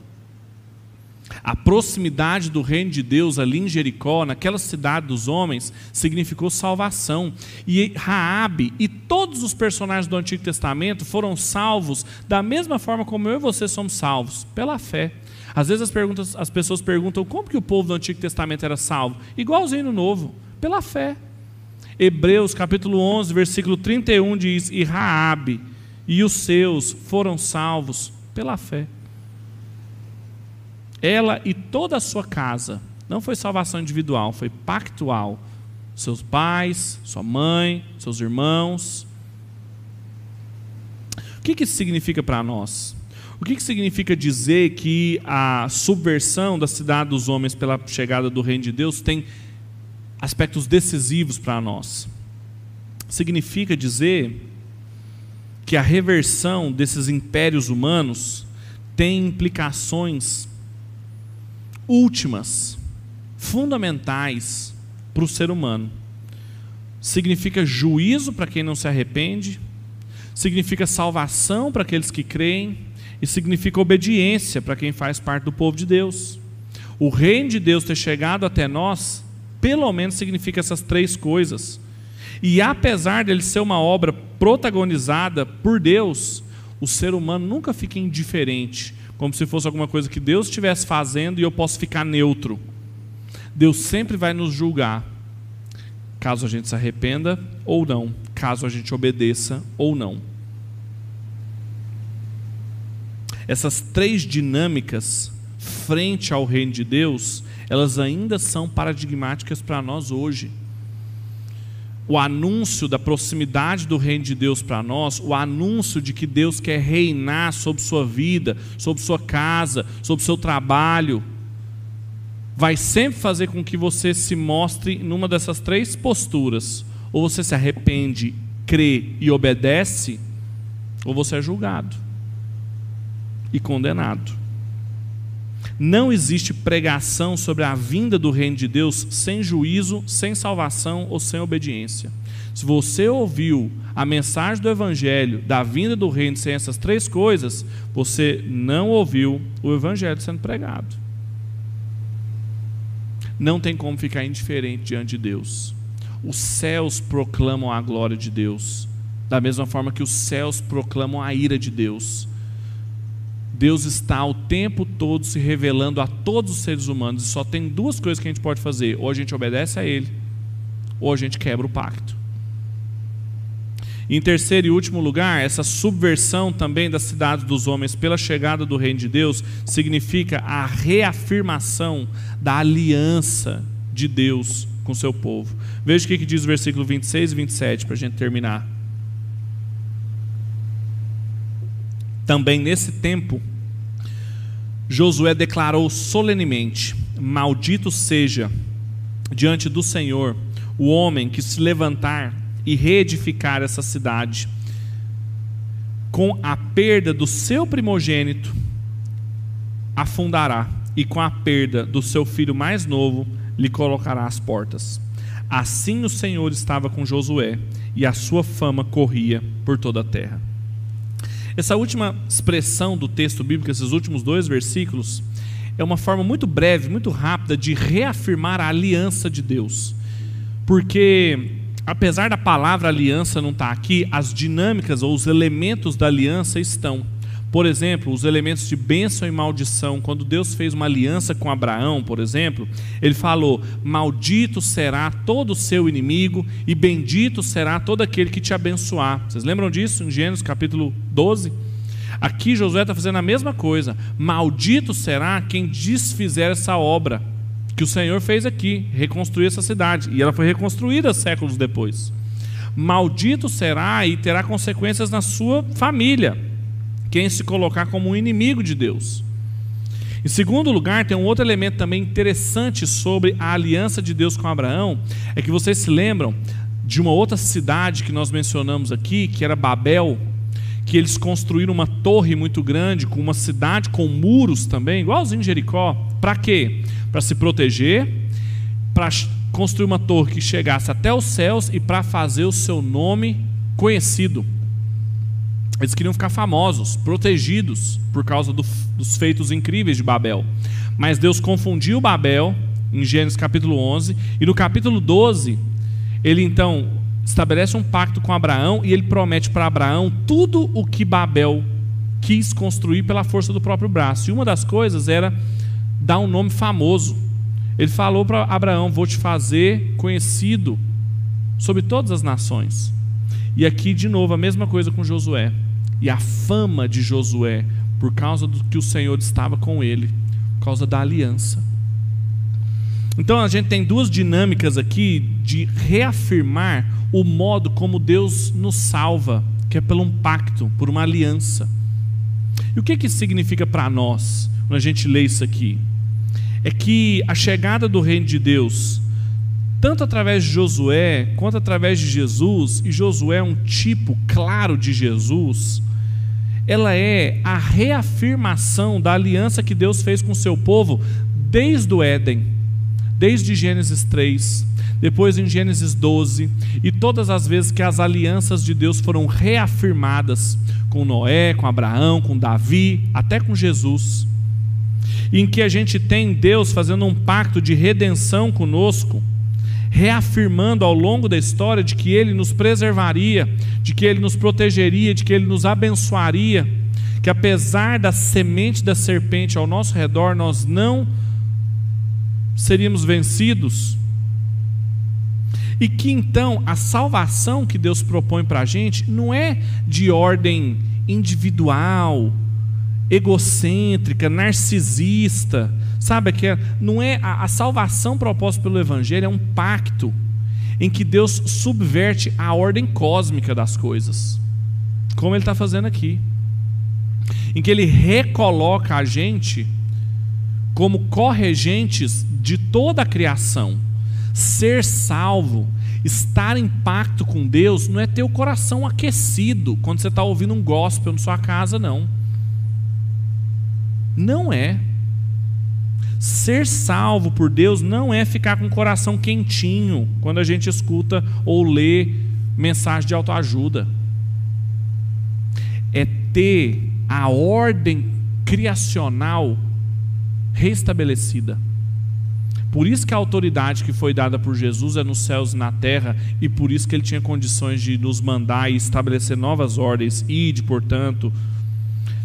A proximidade do reino de Deus ali em Jericó, naquela cidade dos homens, significou salvação. E Raabe e todos os personagens do Antigo Testamento foram salvos da mesma forma como eu e você somos salvos, pela fé. Às vezes as, perguntas, as pessoas perguntam como que o povo do Antigo Testamento era salvo? Igualzinho no Novo, pela fé. Hebreus capítulo 11, versículo 31 diz: "E Raabe e os seus foram salvos pela fé" ela e toda a sua casa. Não foi salvação individual, foi pactual. Seus pais, sua mãe, seus irmãos. O que, que isso significa para nós? O que, que significa dizer que a subversão da cidade dos homens pela chegada do reino de Deus tem aspectos decisivos para nós? Significa dizer que a reversão desses impérios humanos tem implicações últimas, fundamentais para o ser humano. Significa juízo para quem não se arrepende, significa salvação para aqueles que creem e significa obediência para quem faz parte do povo de Deus. O reino de Deus ter chegado até nós, pelo menos significa essas três coisas. E apesar dele ser uma obra protagonizada por Deus, o ser humano nunca fica indiferente como se fosse alguma coisa que Deus estivesse fazendo e eu posso ficar neutro. Deus sempre vai nos julgar, caso a gente se arrependa ou não, caso a gente obedeça ou não. Essas três dinâmicas frente ao reino de Deus, elas ainda são paradigmáticas para nós hoje o anúncio da proximidade do reino de Deus para nós, o anúncio de que Deus quer reinar sobre sua vida, sobre sua casa, sobre seu trabalho, vai sempre fazer com que você se mostre numa dessas três posturas. Ou você se arrepende, crê e obedece, ou você é julgado e condenado. Não existe pregação sobre a vinda do reino de Deus sem juízo, sem salvação ou sem obediência. Se você ouviu a mensagem do Evangelho, da vinda do reino, sem essas três coisas, você não ouviu o Evangelho sendo pregado. Não tem como ficar indiferente diante de Deus. Os céus proclamam a glória de Deus, da mesma forma que os céus proclamam a ira de Deus. Deus está o tempo todo se revelando a todos os seres humanos e só tem duas coisas que a gente pode fazer: ou a gente obedece a Ele, ou a gente quebra o pacto. Em terceiro e último lugar, essa subversão também das cidades dos homens pela chegada do reino de Deus significa a reafirmação da aliança de Deus com seu povo. Veja o que diz o versículo 26 e 27 para a gente terminar. Também nesse tempo, Josué declarou solenemente: Maldito seja diante do Senhor o homem que se levantar e reedificar essa cidade, com a perda do seu primogênito, afundará, e com a perda do seu filho mais novo, lhe colocará as portas. Assim o Senhor estava com Josué, e a sua fama corria por toda a terra. Essa última expressão do texto bíblico, esses últimos dois versículos, é uma forma muito breve, muito rápida de reafirmar a aliança de Deus. Porque, apesar da palavra aliança não estar tá aqui, as dinâmicas ou os elementos da aliança estão. Por exemplo, os elementos de bênção e maldição. Quando Deus fez uma aliança com Abraão, por exemplo, ele falou: Maldito será todo o seu inimigo, e bendito será todo aquele que te abençoar. Vocês lembram disso em Gênesis capítulo 12? Aqui Josué está fazendo a mesma coisa. Maldito será quem desfizer essa obra que o Senhor fez aqui, reconstruir essa cidade. E ela foi reconstruída séculos depois. Maldito será e terá consequências na sua família quem se colocar como um inimigo de Deus. Em segundo lugar, tem um outro elemento também interessante sobre a aliança de Deus com Abraão, é que vocês se lembram de uma outra cidade que nós mencionamos aqui, que era Babel, que eles construíram uma torre muito grande, com uma cidade com muros também, igualzinho Jericó. Para quê? Para se proteger, para construir uma torre que chegasse até os céus e para fazer o seu nome conhecido. Eles queriam ficar famosos, protegidos por causa do, dos feitos incríveis de Babel. Mas Deus confundiu Babel em Gênesis capítulo 11 e no capítulo 12 ele então estabelece um pacto com Abraão e ele promete para Abraão tudo o que Babel quis construir pela força do próprio braço. E uma das coisas era dar um nome famoso. Ele falou para Abraão: Vou te fazer conhecido sobre todas as nações. E aqui, de novo, a mesma coisa com Josué e a fama de Josué, por causa do que o Senhor estava com ele, por causa da aliança. Então a gente tem duas dinâmicas aqui de reafirmar o modo como Deus nos salva, que é pelo um pacto, por uma aliança. E o que, que significa para nós, quando a gente lê isso aqui? É que a chegada do reino de Deus tanto através de Josué quanto através de Jesus, e Josué é um tipo claro de Jesus, ela é a reafirmação da aliança que Deus fez com o seu povo desde o Éden, desde Gênesis 3, depois em Gênesis 12, e todas as vezes que as alianças de Deus foram reafirmadas com Noé, com Abraão, com Davi, até com Jesus, em que a gente tem Deus fazendo um pacto de redenção conosco reafirmando ao longo da história de que Ele nos preservaria, de que Ele nos protegeria, de que Ele nos abençoaria, que apesar da semente da serpente ao nosso redor, nós não seríamos vencidos. E que então a salvação que Deus propõe para a gente não é de ordem individual, egocêntrica, narcisista, Sabe que não é a, a salvação proposta pelo evangelho é um pacto em que Deus subverte a ordem cósmica das coisas, como ele está fazendo aqui, em que ele recoloca a gente como corregentes de toda a criação. Ser salvo, estar em pacto com Deus, não é ter o coração aquecido quando você está ouvindo um gospel na sua casa, não. Não é. Ser salvo por Deus não é ficar com o coração quentinho quando a gente escuta ou lê mensagem de autoajuda. É ter a ordem criacional restabelecida. Por isso que a autoridade que foi dada por Jesus é nos céus e na terra, e por isso que ele tinha condições de nos mandar e estabelecer novas ordens. Ide, portanto,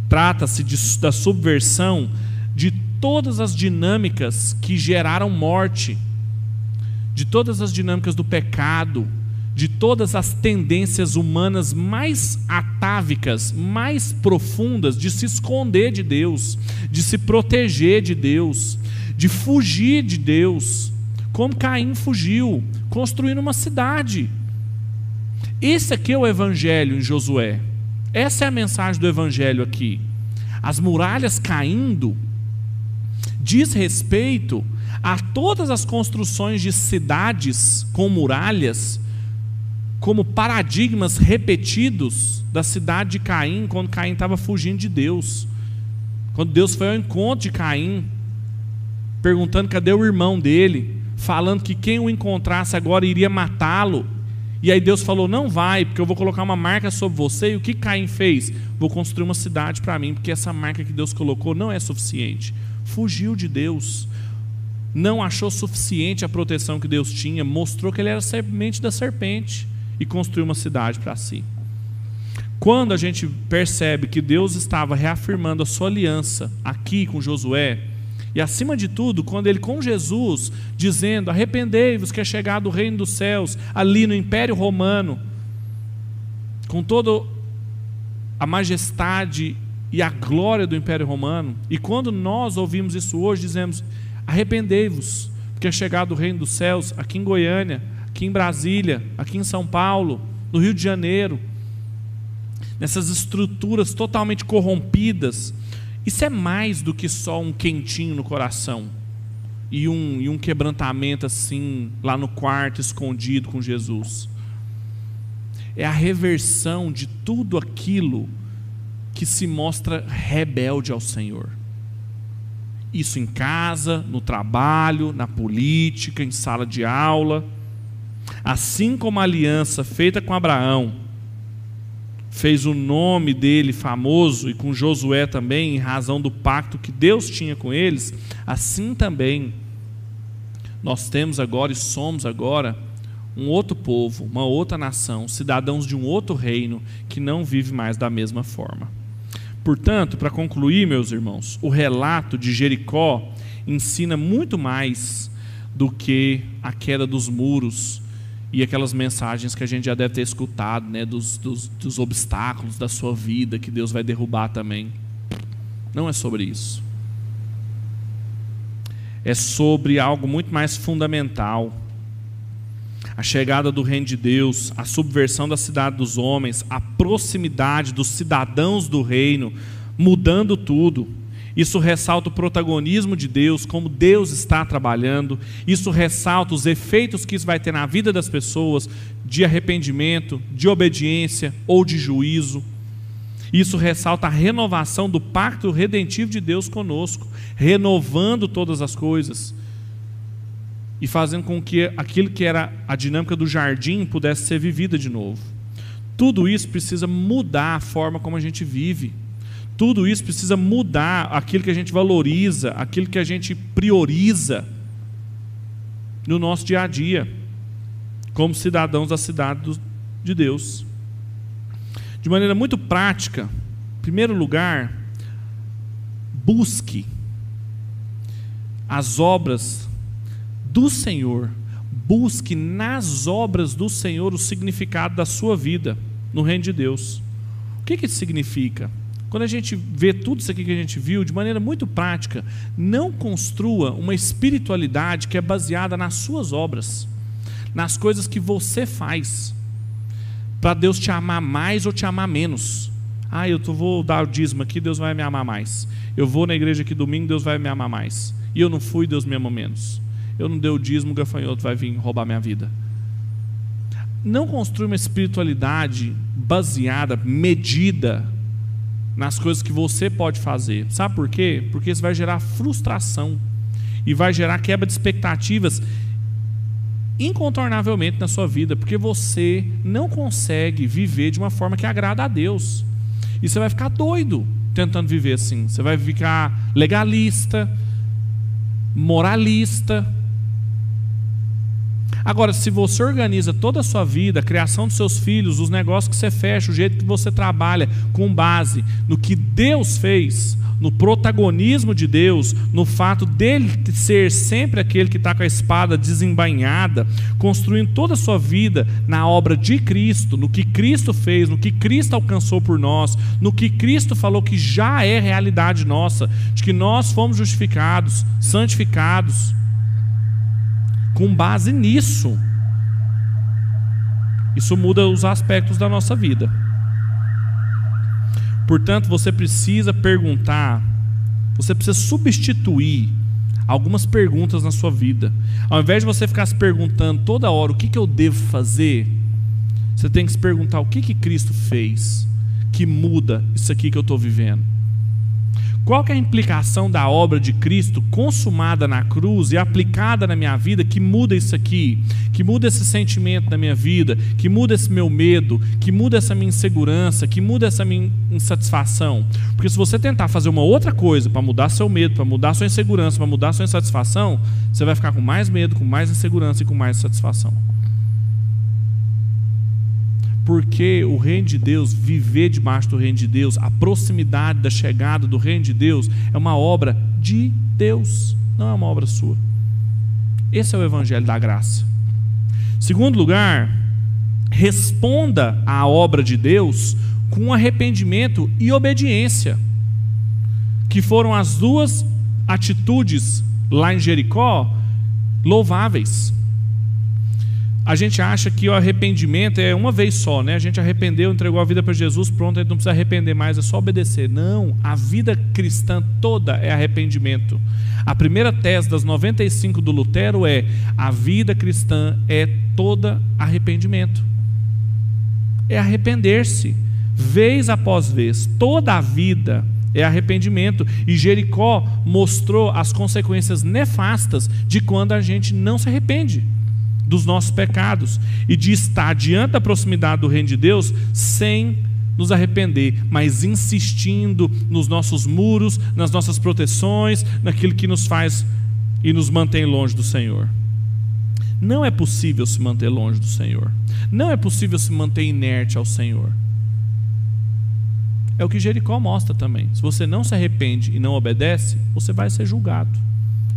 trata-se da subversão de todas as dinâmicas que geraram morte, de todas as dinâmicas do pecado, de todas as tendências humanas mais atávicas, mais profundas, de se esconder de Deus, de se proteger de Deus, de fugir de Deus, como Caim fugiu, construindo uma cidade. Esse aqui é o evangelho em Josué. Essa é a mensagem do evangelho aqui. As muralhas caindo diz respeito a todas as construções de cidades com muralhas como paradigmas repetidos da cidade de Caim, quando Caim estava fugindo de Deus. Quando Deus foi ao encontro de Caim, perguntando cadê o irmão dele, falando que quem o encontrasse agora iria matá-lo. E aí Deus falou: Não vai, porque eu vou colocar uma marca sobre você. E o que Caim fez? Vou construir uma cidade para mim, porque essa marca que Deus colocou não é suficiente. Fugiu de Deus, não achou suficiente a proteção que Deus tinha, mostrou que ele era semente da serpente e construiu uma cidade para si. Quando a gente percebe que Deus estava reafirmando a sua aliança aqui com Josué, e acima de tudo, quando ele com Jesus, dizendo: Arrependei-vos que é chegado o reino dos céus, ali no Império Romano, com toda a majestade e a glória do Império Romano, e quando nós ouvimos isso hoje, dizemos: Arrependei-vos, porque é chegado o reino dos céus, aqui em Goiânia, aqui em Brasília, aqui em São Paulo, no Rio de Janeiro, nessas estruturas totalmente corrompidas. Isso é mais do que só um quentinho no coração e um, e um quebrantamento assim, lá no quarto, escondido com Jesus. É a reversão de tudo aquilo que se mostra rebelde ao Senhor. Isso em casa, no trabalho, na política, em sala de aula Assim como a aliança feita com Abraão fez o nome dele famoso e com Josué também, em razão do pacto que Deus tinha com eles, assim também nós temos agora e somos agora um outro povo, uma outra nação, cidadãos de um outro reino que não vive mais da mesma forma. Portanto, para concluir, meus irmãos, o relato de Jericó ensina muito mais do que a queda dos muros e aquelas mensagens que a gente já deve ter escutado, né, dos, dos, dos obstáculos da sua vida que Deus vai derrubar também. Não é sobre isso. É sobre algo muito mais fundamental. A chegada do reino de Deus, a subversão da cidade dos homens, a proximidade dos cidadãos do reino, mudando tudo. Isso ressalta o protagonismo de Deus, como Deus está trabalhando. Isso ressalta os efeitos que isso vai ter na vida das pessoas, de arrependimento, de obediência ou de juízo. Isso ressalta a renovação do pacto redentivo de Deus conosco, renovando todas as coisas e fazendo com que aquilo que era a dinâmica do jardim pudesse ser vivida de novo. Tudo isso precisa mudar a forma como a gente vive. Tudo isso precisa mudar aquilo que a gente valoriza, aquilo que a gente prioriza no nosso dia a dia, como cidadãos da cidade de Deus. De maneira muito prática, em primeiro lugar, busque as obras do Senhor, busque nas obras do Senhor o significado da sua vida no reino de Deus. O que, que isso significa? Quando a gente vê tudo isso aqui que a gente viu, de maneira muito prática, não construa uma espiritualidade que é baseada nas suas obras, nas coisas que você faz, para Deus te amar mais ou te amar menos. Ah, eu vou dar o dízimo aqui, Deus vai me amar mais. Eu vou na igreja aqui domingo, Deus vai me amar mais. E eu não fui, Deus me ama menos. Eu não dei o dízimo, o gafanhoto vai vir roubar minha vida. Não construa uma espiritualidade baseada, medida nas coisas que você pode fazer. Sabe por quê? Porque isso vai gerar frustração e vai gerar quebra de expectativas incontornavelmente na sua vida, porque você não consegue viver de uma forma que agrada a Deus. E você vai ficar doido tentando viver assim. Você vai ficar legalista, moralista. Agora, se você organiza toda a sua vida, a criação dos seus filhos, os negócios que você fecha, o jeito que você trabalha, com base no que Deus fez, no protagonismo de Deus, no fato dele ser sempre aquele que está com a espada desembainhada, construindo toda a sua vida na obra de Cristo, no que Cristo fez, no que Cristo alcançou por nós, no que Cristo falou que já é realidade nossa, de que nós fomos justificados, santificados, com base nisso. Isso muda os aspectos da nossa vida. Portanto, você precisa perguntar, você precisa substituir algumas perguntas na sua vida. Ao invés de você ficar se perguntando toda hora o que, que eu devo fazer, você tem que se perguntar o que, que Cristo fez que muda isso aqui que eu estou vivendo. Qual é a implicação da obra de Cristo consumada na cruz e aplicada na minha vida que muda isso aqui, que muda esse sentimento na minha vida, que muda esse meu medo, que muda essa minha insegurança, que muda essa minha insatisfação? Porque se você tentar fazer uma outra coisa para mudar seu medo, para mudar sua insegurança, para mudar sua insatisfação, você vai ficar com mais medo, com mais insegurança e com mais insatisfação porque o reino de Deus, viver debaixo do reino de Deus, a proximidade da chegada do reino de Deus, é uma obra de Deus, não é uma obra sua. Esse é o evangelho da graça. Segundo lugar, responda à obra de Deus com arrependimento e obediência, que foram as duas atitudes lá em Jericó louváveis a gente acha que o arrependimento é uma vez só, né? A gente arrependeu, entregou a vida para Jesus, pronto, a gente não precisa arrepender mais, é só obedecer. Não, a vida cristã toda é arrependimento. A primeira tese das 95 do Lutero é: a vida cristã é toda arrependimento. É arrepender-se, vez após vez, toda a vida é arrependimento. E Jericó mostrou as consequências nefastas de quando a gente não se arrepende dos nossos pecados e de estar diante da proximidade do reino de Deus sem nos arrepender, mas insistindo nos nossos muros, nas nossas proteções, naquilo que nos faz e nos mantém longe do Senhor. Não é possível se manter longe do Senhor. Não é possível se manter inerte ao Senhor. É o que Jericó mostra também. Se você não se arrepende e não obedece, você vai ser julgado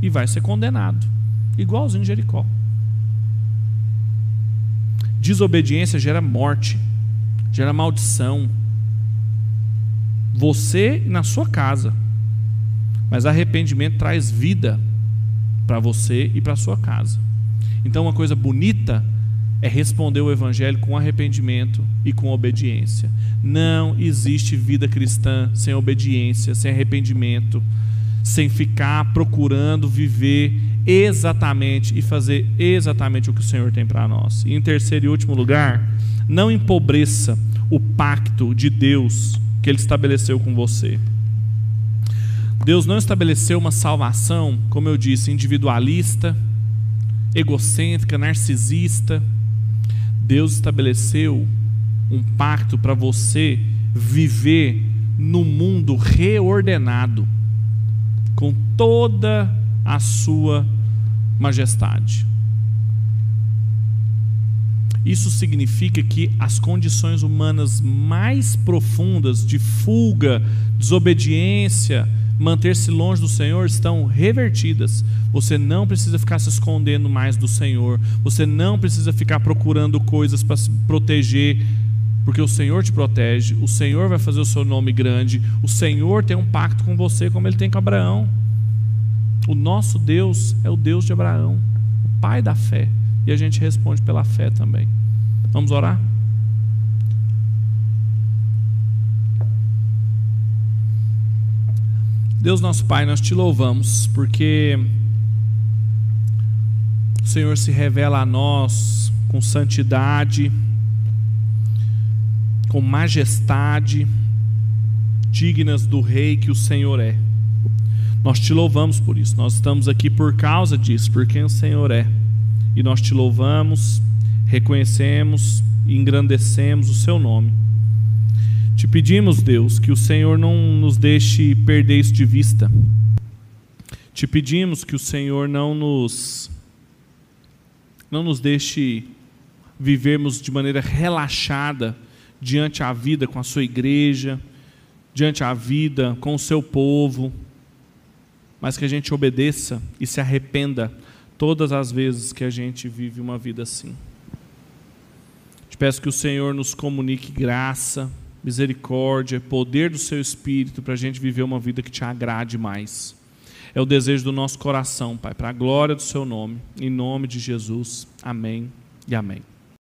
e vai ser condenado, igualzinho Jericó. Desobediência gera morte, gera maldição. Você na sua casa. Mas arrependimento traz vida para você e para sua casa. Então, uma coisa bonita é responder o Evangelho com arrependimento e com obediência. Não existe vida cristã sem obediência, sem arrependimento, sem ficar procurando viver exatamente e fazer exatamente o que o Senhor tem para nós. E em terceiro e último lugar, não empobreça o pacto de Deus que ele estabeleceu com você. Deus não estabeleceu uma salvação, como eu disse, individualista, egocêntrica, narcisista. Deus estabeleceu um pacto para você viver no mundo reordenado, com toda a sua majestade. Isso significa que as condições humanas mais profundas de fuga, desobediência, manter-se longe do Senhor estão revertidas. Você não precisa ficar se escondendo mais do Senhor. Você não precisa ficar procurando coisas para se proteger, porque o Senhor te protege. O Senhor vai fazer o seu nome grande. O Senhor tem um pacto com você, como ele tem com Abraão. O nosso Deus é o Deus de Abraão, o pai da fé. E a gente responde pela fé também. Vamos orar? Deus nosso Pai, nós te louvamos porque o Senhor se revela a nós com santidade, com majestade, dignas do Rei que o Senhor é. Nós te louvamos por isso. Nós estamos aqui por causa disso, por quem o Senhor é. e nós te louvamos, reconhecemos e engrandecemos o seu nome. Te pedimos, Deus, que o Senhor não nos deixe perder isso de vista. Te pedimos que o Senhor não nos não nos deixe vivermos de maneira relaxada diante a vida com a sua igreja, diante a vida com o seu povo, mas que a gente obedeça e se arrependa todas as vezes que a gente vive uma vida assim. Te peço que o Senhor nos comunique graça, misericórdia, poder do seu Espírito para a gente viver uma vida que te agrade mais. É o desejo do nosso coração, Pai, para a glória do seu nome, em nome de Jesus. Amém e amém.